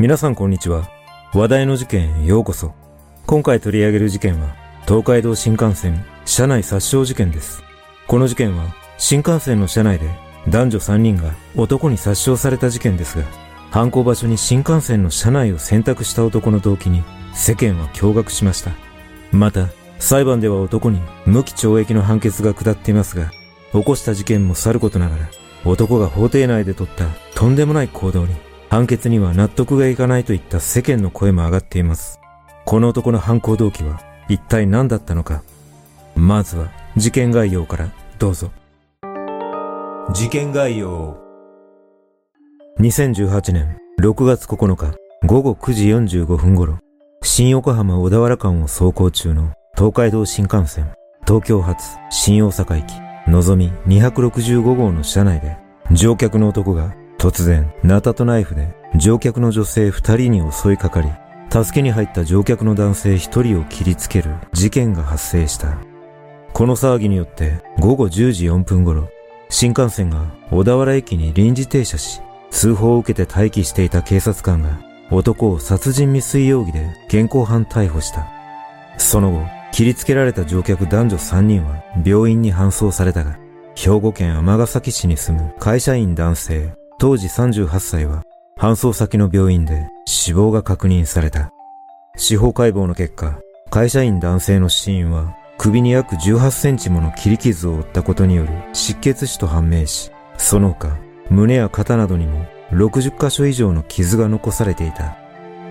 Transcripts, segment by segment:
皆さんこんにちは。話題の事件へようこそ。今回取り上げる事件は、東海道新幹線車内殺傷事件です。この事件は、新幹線の車内で男女3人が男に殺傷された事件ですが、犯行場所に新幹線の車内を選択した男の動機に世間は驚愕しました。また、裁判では男に無期懲役の判決が下っていますが、起こした事件もさることながら、男が法廷内で取ったとんでもない行動に判決には納得がいかないといった世間の声も上がっています。この男の犯行動機は一体何だったのか。まずは事件概要からどうぞ。事件概要。2018年6月9日午後9時45分頃、新横浜小田原間を走行中の東海道新幹線東京発新大阪駅のぞみ265号の車内で乗客の男が突然、ナタとナイフで乗客の女性二人に襲いかかり、助けに入った乗客の男性一人を切りつける事件が発生した。この騒ぎによって午後10時4分頃、新幹線が小田原駅に臨時停車し、通報を受けて待機していた警察官が男を殺人未遂容疑で現行犯逮捕した。その後、切りつけられた乗客男女3人は病院に搬送されたが、兵庫県尼崎市に住む会社員男性当時38歳は搬送先の病院で死亡が確認された。司法解剖の結果、会社員男性の死因は首に約18センチもの切り傷を負ったことによる失血死と判明し、その他胸や肩などにも60箇所以上の傷が残されていた。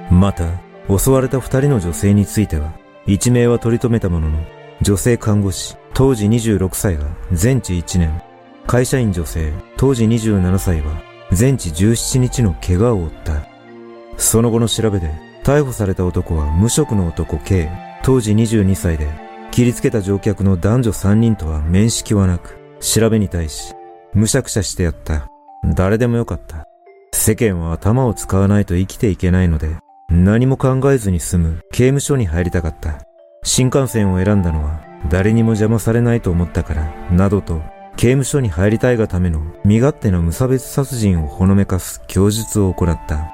また、襲われた二人の女性については、一命は取り留めたものの、女性看護師、当時26歳が全治1年、会社員女性、当時27歳は全治17日の怪我を負った。その後の調べで、逮捕された男は無職の男 K、当時22歳で、切りつけた乗客の男女3人とは面識はなく、調べに対し、むしゃくしゃしてやった。誰でもよかった。世間は頭を使わないと生きていけないので、何も考えずに済む刑務所に入りたかった。新幹線を選んだのは誰にも邪魔されないと思ったから、などと刑務所に入りたいがための身勝手な無差別殺人をほのめかす供述を行った。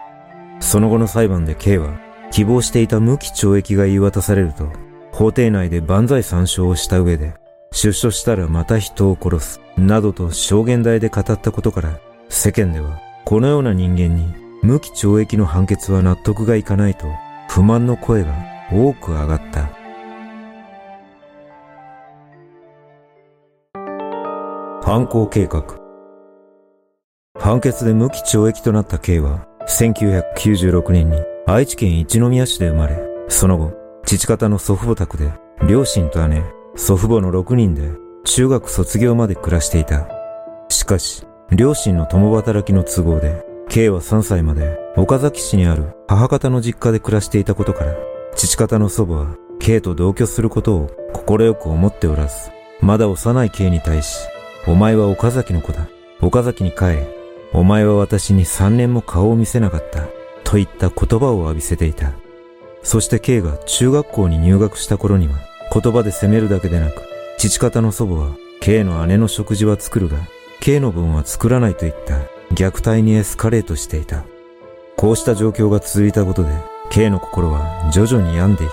その後の裁判で K は希望していた無期懲役が言い渡されると、法廷内で万歳参照をした上で、出所したらまた人を殺す、などと証言台で語ったことから、世間ではこのような人間に無期懲役の判決は納得がいかないと不満の声が多く上がった。犯行計画。判決で無期懲役となった K は、1996年に愛知県一宮市で生まれ、その後、父方の祖父母宅で、両親と姉、祖父母の6人で、中学卒業まで暮らしていた。しかし、両親の共働きの都合で、K は3歳まで岡崎市にある母方の実家で暮らしていたことから、父方の祖母は K と同居することを快く思っておらず、まだ幼い K に対し、お前は岡崎の子だ。岡崎に帰れ。お前は私に三年も顔を見せなかった。といった言葉を浴びせていた。そして K が中学校に入学した頃には、言葉で責めるだけでなく、父方の祖母は K の姉の食事は作るが、K の分は作らないといった虐待にエスカレートしていた。こうした状況が続いたことで、K の心は徐々に病んでいき、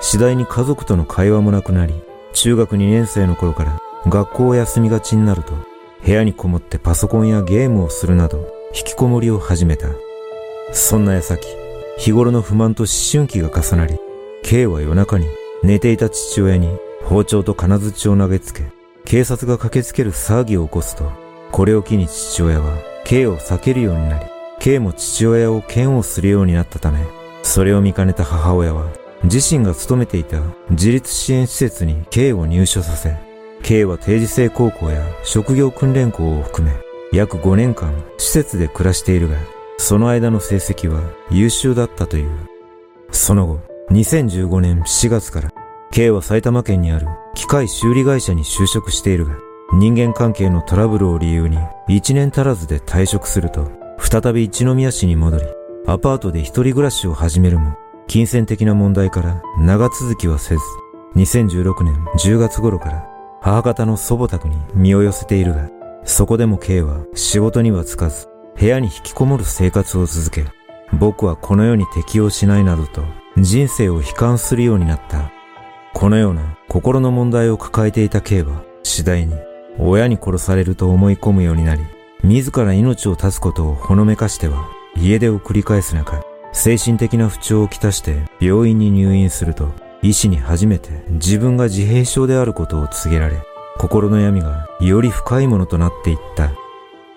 次第に家族との会話もなくなり、中学2年生の頃から学校を休みがちになると、部屋にこもってパソコンやゲームをするなど、引きこもりを始めた。そんな矢先、日頃の不満と思春期が重なり、K は夜中に寝ていた父親に包丁と金槌を投げつけ、警察が駆けつける騒ぎを起こすと、これを機に父親は K を避けるようになり、K も父親を嫌悪するようになったため、それを見かねた母親は、自身が勤めていた自立支援施設に K を入所させ、K は定時制高校や職業訓練校を含め約5年間施設で暮らしているが、その間の成績は優秀だったという。その後、2015年4月から K は埼玉県にある機械修理会社に就職しているが、人間関係のトラブルを理由に1年足らずで退職すると、再び一宮市に戻り、アパートで一人暮らしを始めるも、金銭的な問題から長続きはせず、2016年10月頃から母方の祖母宅に身を寄せているが、そこでも K は仕事にはつかず、部屋に引きこもる生活を続け、僕はこの世に適応しないなどと人生を悲観するようになった。このような心の問題を抱えていた K は次第に親に殺されると思い込むようになり、自ら命を絶つことをほのめかしては家出を繰り返す中、精神的な不調をきたして病院に入院すると、医師に初めて自分が自閉症であることを告げられ、心の闇がより深いものとなっていった。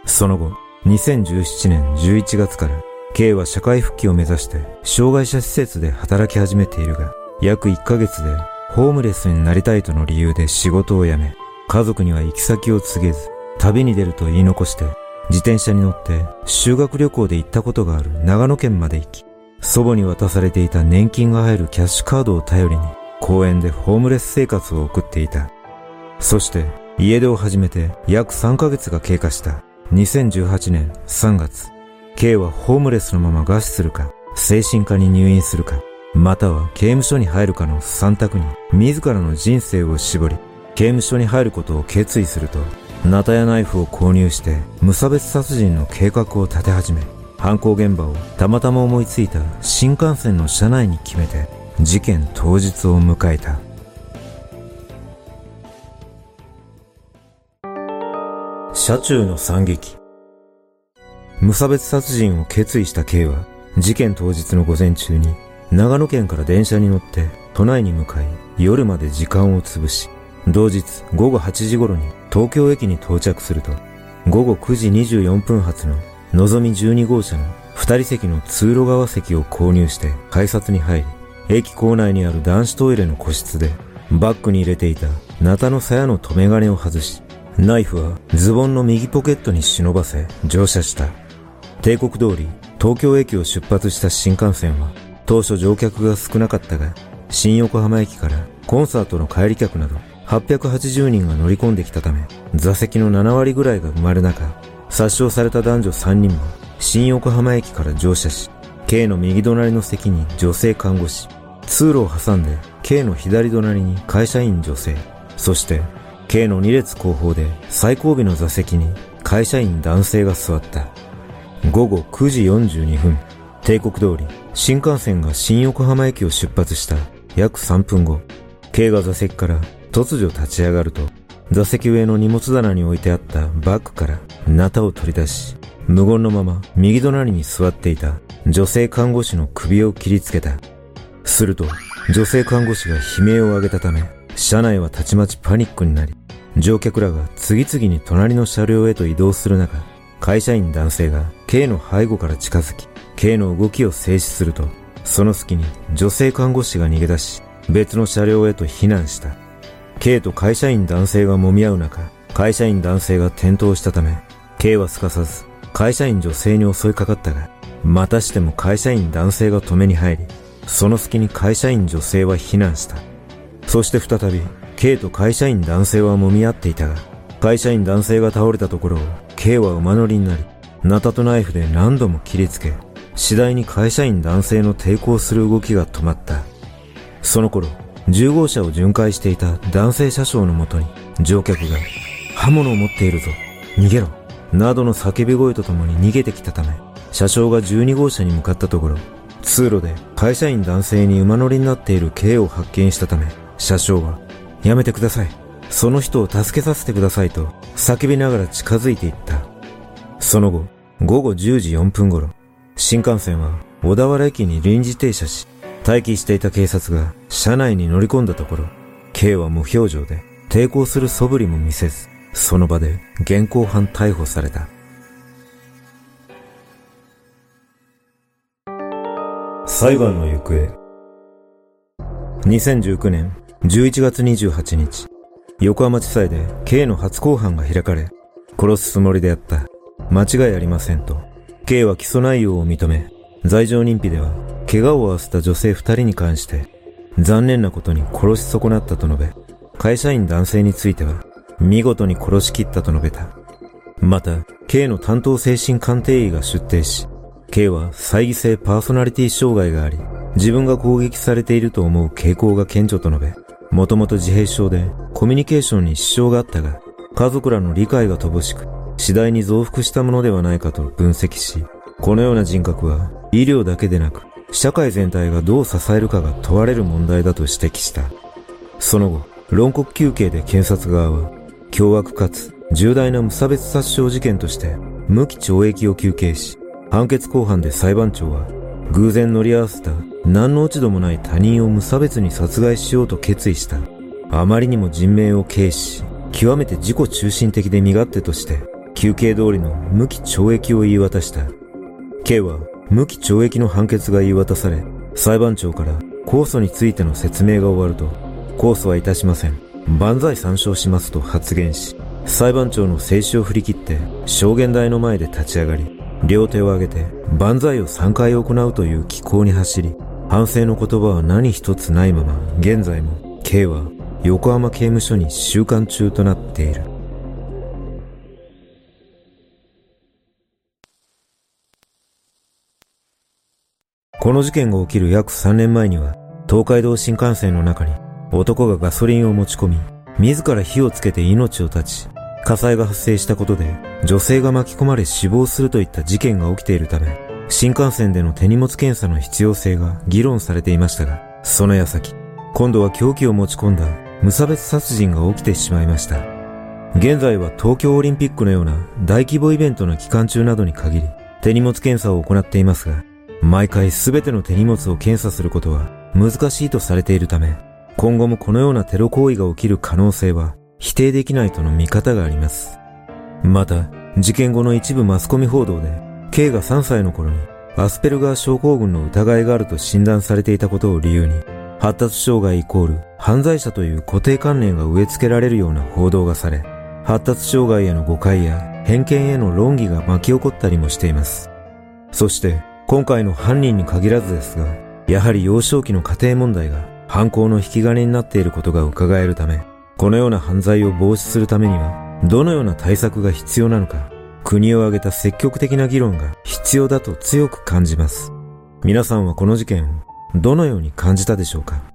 その後、2017年11月から K は社会復帰を目指して障害者施設で働き始めているが、約1ヶ月でホームレスになりたいとの理由で仕事を辞め、家族には行き先を告げず、旅に出ると言い残して、自転車に乗って修学旅行で行ったことがある長野県まで行き、祖母に渡されていた年金が入るキャッシュカードを頼りに公園でホームレス生活を送っていた。そして家出を始めて約3ヶ月が経過した2018年3月。K はホームレスのまま餓死するか、精神科に入院するか、または刑務所に入るかの3択に自らの人生を絞り、刑務所に入ることを決意すると、ナタやナイフを購入して無差別殺人の計画を立て始め、犯行現場をたまたま思いついた新幹線の車内に決めて事件当日を迎えた。車中の惨劇。無差別殺人を決意した K は、事件当日の午前中に、長野県から電車に乗って都内に向かい、夜まで時間を潰し、同日午後8時頃に東京駅に到着すると、午後9時24分発ののぞみ12号車の2人席の通路側席を購入して改札に入り、駅構内にある男子トイレの個室で、バッグに入れていたナタの鞘の留め金を外し、ナイフはズボンの右ポケットに忍ばせ乗車した。帝国通り東京駅を出発した新幹線は当初乗客が少なかったが新横浜駅からコンサートの帰り客など880人が乗り込んできたため座席の7割ぐらいが埋まる中殺傷された男女3人も新横浜駅から乗車し K の右隣の席に女性看護師通路を挟んで K の左隣に会社員女性そして K の2列後方で最後尾の座席に会社員男性が座った。午後9時42分、帝国通り、新幹線が新横浜駅を出発した約3分後、K が座席から突如立ち上がると、座席上の荷物棚に置いてあったバッグからナタを取り出し、無言のまま右隣に座っていた女性看護師の首を切りつけた。すると、女性看護師が悲鳴を上げたため、車内はたちまちパニックになり、乗客らが次々に隣の車両へと移動する中、会社員男性が K の背後から近づき、K の動きを静止すると、その隙に女性看護師が逃げ出し、別の車両へと避難した。K と会社員男性が揉み合う中、会社員男性が転倒したため、K はすかさず会社員女性に襲いかかったが、またしても会社員男性が止めに入り、その隙に会社員女性は避難した。そして再び K と会社員男性は揉み合っていたが、会社員男性が倒れたところを K は馬乗りになり、ナタとナイフで何度も切りつけ、次第に会社員男性の抵抗する動きが止まった。その頃、10号車を巡回していた男性車掌のもとに乗客が刃物を持っているぞ、逃げろ、などの叫び声とともに逃げてきたため、車掌が12号車に向かったところ、通路で会社員男性に馬乗りになっている K を発見したため、車掌はやめてください。その人を助けさせてくださいと叫びながら近づいていった。その後、午後10時4分頃、新幹線は小田原駅に臨時停車し、待機していた警察が車内に乗り込んだところ、K は無表情で抵抗する素振りも見せず、その場で現行犯逮捕された。裁判の行方2019年11月28日、横浜地裁で K の初公判が開かれ、殺すつもりであった。間違いありませんと。K は起訴内容を認め、罪状認否では、怪我を負わせた女性二人に関して、残念なことに殺し損なったと述べ、会社員男性については、見事に殺しきったと述べた。また、K の担当精神鑑定医が出廷し、K は猜疑性パーソナリティ障害があり、自分が攻撃されていると思う傾向が顕著と述べ、もともと自閉症でコミュニケーションに支障があったが、家族らの理解が乏しく、次第に増幅したものではないかと分析し、このような人格は医療だけでなく、社会全体がどう支えるかが問われる問題だと指摘した。その後、論告休刑で検察側は、凶悪かつ重大な無差別殺傷事件として無期懲役を求刑し、判決公判で裁判長は偶然乗り合わせた何の落ち度もない他人を無差別に殺害しようと決意した。あまりにも人命を軽視し、極めて自己中心的で身勝手として、休刑通りの無期懲役を言い渡した。K は無期懲役の判決が言い渡され、裁判長から控訴についての説明が終わると、控訴はいたしません。万歳参照しますと発言し、裁判長の静止を振り切って証言台の前で立ち上がり、両手を上げて万歳を3回行うという気候に走り、反省の言葉は何一つないまま、現在も K は横浜刑務所に収監中となっている。この事件が起きる約3年前には、東海道新幹線の中に男がガソリンを持ち込み、自ら火をつけて命を絶ち、火災が発生したことで女性が巻き込まれ死亡するといった事件が起きているため、新幹線での手荷物検査の必要性が議論されていましたが、その矢先、今度は凶器を持ち込んだ無差別殺人が起きてしまいました。現在は東京オリンピックのような大規模イベントの期間中などに限り、手荷物検査を行っていますが、毎回すべての手荷物を検査することは難しいとされているため、今後もこのようなテロ行為が起きる可能性は否定できないとの見方があります。また、事件後の一部マスコミ報道で、K が3歳の頃にアスペルガー症候群の疑いがあると診断されていたことを理由に、発達障害イコール犯罪者という固定観念が植え付けられるような報道がされ、発達障害への誤解や偏見への論議が巻き起こったりもしています。そして、今回の犯人に限らずですが、やはり幼少期の家庭問題が犯行の引き金になっていることが伺えるため、このような犯罪を防止するためには、どのような対策が必要なのか、国を挙げた積極的な議論が必要だと強く感じます。皆さんはこの事件をどのように感じたでしょうか？